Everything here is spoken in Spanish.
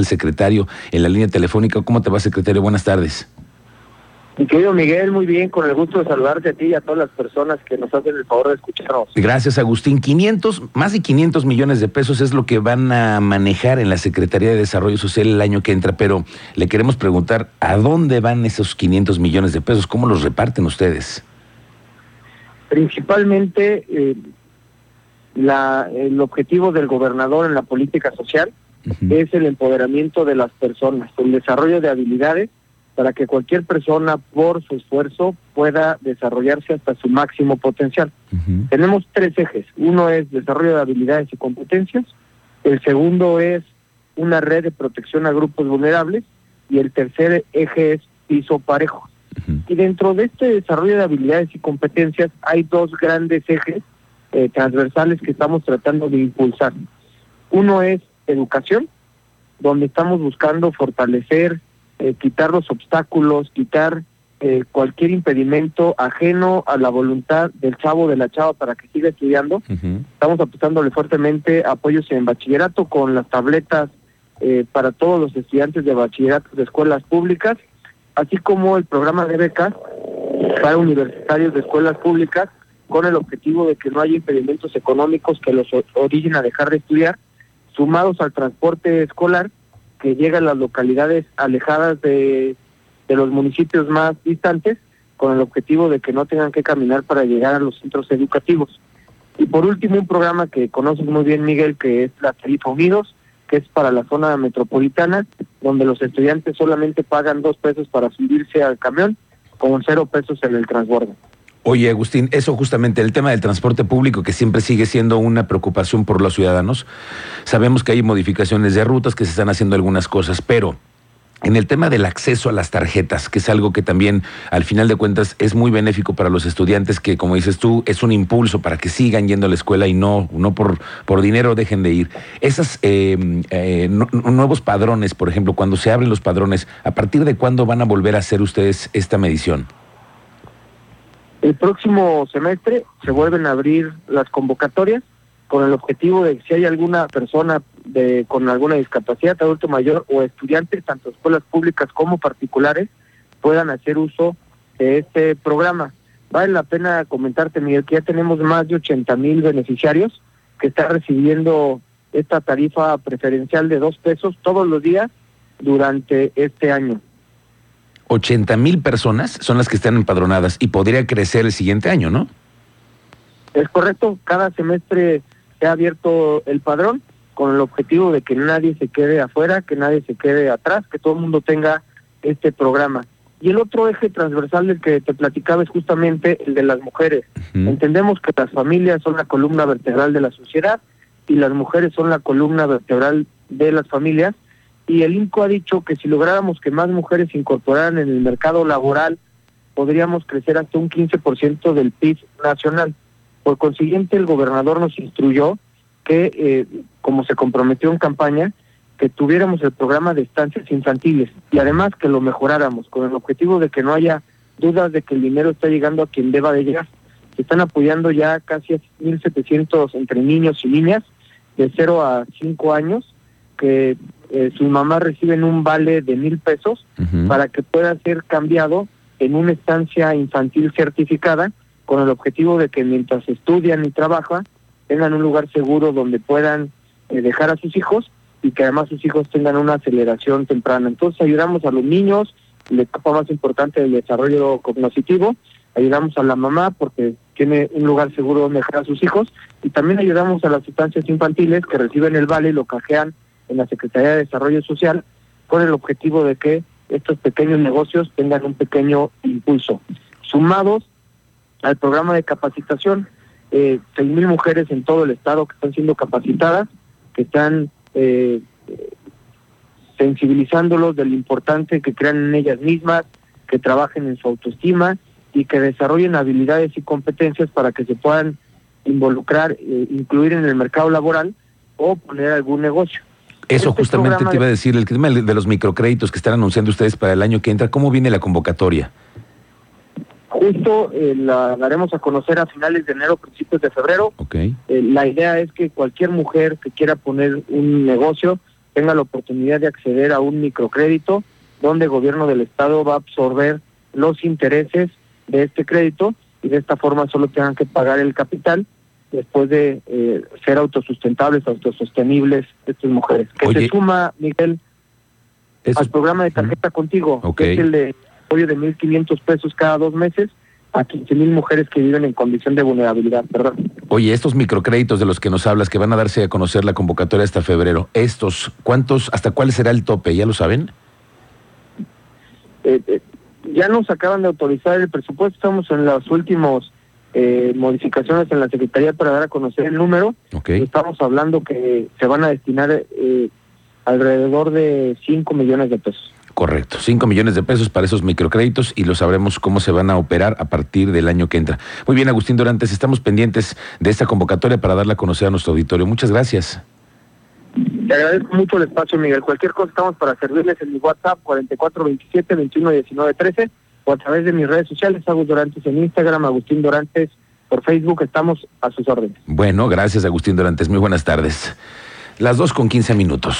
el secretario en la línea telefónica. ¿Cómo te va, secretario? Buenas tardes. Mi querido Miguel, muy bien, con el gusto de saludarte a ti y a todas las personas que nos hacen el favor de escucharnos. Gracias, Agustín. 500, más de 500 millones de pesos es lo que van a manejar en la Secretaría de Desarrollo Social el año que entra, pero le queremos preguntar, ¿a dónde van esos 500 millones de pesos? ¿Cómo los reparten ustedes? Principalmente, eh, la, el objetivo del gobernador en la política social es el empoderamiento de las personas, el desarrollo de habilidades para que cualquier persona por su esfuerzo pueda desarrollarse hasta su máximo potencial. Tenemos tres ejes. Uno es desarrollo de habilidades y competencias, el segundo es una red de protección a grupos vulnerables y el tercer eje es piso parejo. Y dentro de este desarrollo de habilidades y competencias hay dos grandes ejes eh, transversales que estamos tratando de impulsar. Uno es educación, donde estamos buscando fortalecer, eh, quitar los obstáculos, quitar eh, cualquier impedimento ajeno a la voluntad del chavo de la chava para que siga estudiando. Estamos apostándole fuertemente apoyos en bachillerato con las tabletas eh, para todos los estudiantes de bachillerato de escuelas públicas, así como el programa de becas para universitarios de escuelas públicas con el objetivo de que no haya impedimentos económicos que los originen a dejar de estudiar sumados al transporte escolar que llega a las localidades alejadas de, los municipios más distantes con el objetivo de que no tengan que caminar para llegar a los centros educativos. Y por último, un programa que conoces muy bien, Miguel, que es la Tarifa Unidos, que es para la zona metropolitana, donde los estudiantes solamente pagan dos pesos para subirse al camión, con cero pesos en el transbordo. Oye, Agustín, eso justamente, el tema del transporte público, que siempre sigue siendo una preocupación por los ciudadanos. Sabemos que hay modificaciones de rutas, que se están haciendo algunas cosas, pero en el tema del acceso a las tarjetas, que es algo que también al final de cuentas es muy benéfico para los estudiantes, que como dices tú, es un impulso para que sigan yendo a la escuela y no, no por, por dinero dejen de ir. Esos eh, eh, nuevos padrones, por ejemplo, cuando se abren los padrones, ¿a partir de cuándo van a volver a hacer ustedes esta medición? El próximo semestre se vuelven a abrir las convocatorias con el objetivo de si hay alguna persona de, con alguna discapacidad, adulto mayor o estudiantes, tanto escuelas públicas como particulares, puedan hacer uso de este programa. Vale la pena comentarte, Miguel, que ya tenemos más de 80 mil beneficiarios que están recibiendo esta tarifa preferencial de dos pesos todos los días durante este año. 80 mil personas son las que están empadronadas y podría crecer el siguiente año, ¿no? Es correcto, cada semestre se ha abierto el padrón con el objetivo de que nadie se quede afuera, que nadie se quede atrás, que todo el mundo tenga este programa. Y el otro eje transversal del que te platicaba es justamente el de las mujeres. Entendemos que las familias son la columna vertebral de la sociedad y las mujeres son la columna vertebral de las familias y el INCO ha dicho que si lográramos que más mujeres se incorporaran en el mercado laboral, podríamos crecer hasta un 15% del PIB nacional. Por consiguiente, el gobernador nos instruyó que, eh, como se comprometió en campaña, que tuviéramos el programa de estancias infantiles y además que lo mejoráramos con el objetivo de que no haya dudas de que el dinero está llegando a quien deba de llegar. Se están apoyando ya casi a 1.700 entre niños y niñas de 0 a 5 años que eh, sus mamás reciben un vale de mil pesos para que pueda ser cambiado en una estancia infantil certificada con el objetivo de que mientras estudian y trabajan tengan un lugar seguro donde puedan eh, dejar a sus hijos y que además sus hijos tengan una aceleración temprana. Entonces ayudamos a los niños, la etapa más importante del desarrollo cognitivo, ayudamos a la mamá porque tiene un lugar seguro donde dejar a sus hijos y también ayudamos a las estancias infantiles que reciben el vale y lo cajean en la Secretaría de Desarrollo Social con el objetivo de que estos pequeños negocios tengan un pequeño impulso. Sumados al programa de capacitación, eh, mil mujeres en todo el estado que están siendo capacitadas, que están eh, sensibilizándolos de lo importante que crean en ellas mismas, que trabajen en su autoestima y que desarrollen habilidades y competencias para que se puedan involucrar, eh, incluir en el mercado laboral o poner algún negocio. Eso este justamente te iba a decir, el tema de los microcréditos que están anunciando ustedes para el año que entra, ¿cómo viene la convocatoria? Justo eh, la daremos a conocer a finales de enero, principios de febrero. Okay. Eh, la idea es que cualquier mujer que quiera poner un negocio tenga la oportunidad de acceder a un microcrédito donde el gobierno del estado va a absorber los intereses de este crédito y de esta forma solo tengan que pagar el capital después de eh, ser autosustentables, autosostenibles estas mujeres. Que se suma, Miguel, al programa de tarjeta contigo, que es el de apoyo de 1.500 pesos cada dos meses a 15.000 mujeres que viven en condición de vulnerabilidad, perdón. Oye, estos microcréditos de los que nos hablas, que van a darse a conocer la convocatoria hasta febrero, estos, ¿cuántos, hasta cuál será el tope? ¿Ya lo saben? Eh, eh, ya nos acaban de autorizar el presupuesto, estamos en las últimas eh, modificaciones en la Secretaría para dar a conocer el número. Estamos hablando que se van a destinar alrededor de 5 millones de pesos. Correcto, 5 millones de pesos para esos microcréditos y lo sabremos cómo se van a operar a partir del año que entra. Muy bien, Agustín Dorantes, estamos pendientes de esta convocatoria para darla a conocer a nuestro auditorio. Muchas gracias. Te agradezco mucho el espacio, Miguel. Cualquier cosa estamos para servirles en mi WhatsApp 4427-211913 o a través de mis redes sociales, Agus Dorantes en Instagram, Agustín Dorantes por Facebook. Estamos a sus órdenes. Bueno, gracias, Agustín Dorantes. Muy buenas tardes. Las dos con quince minutos.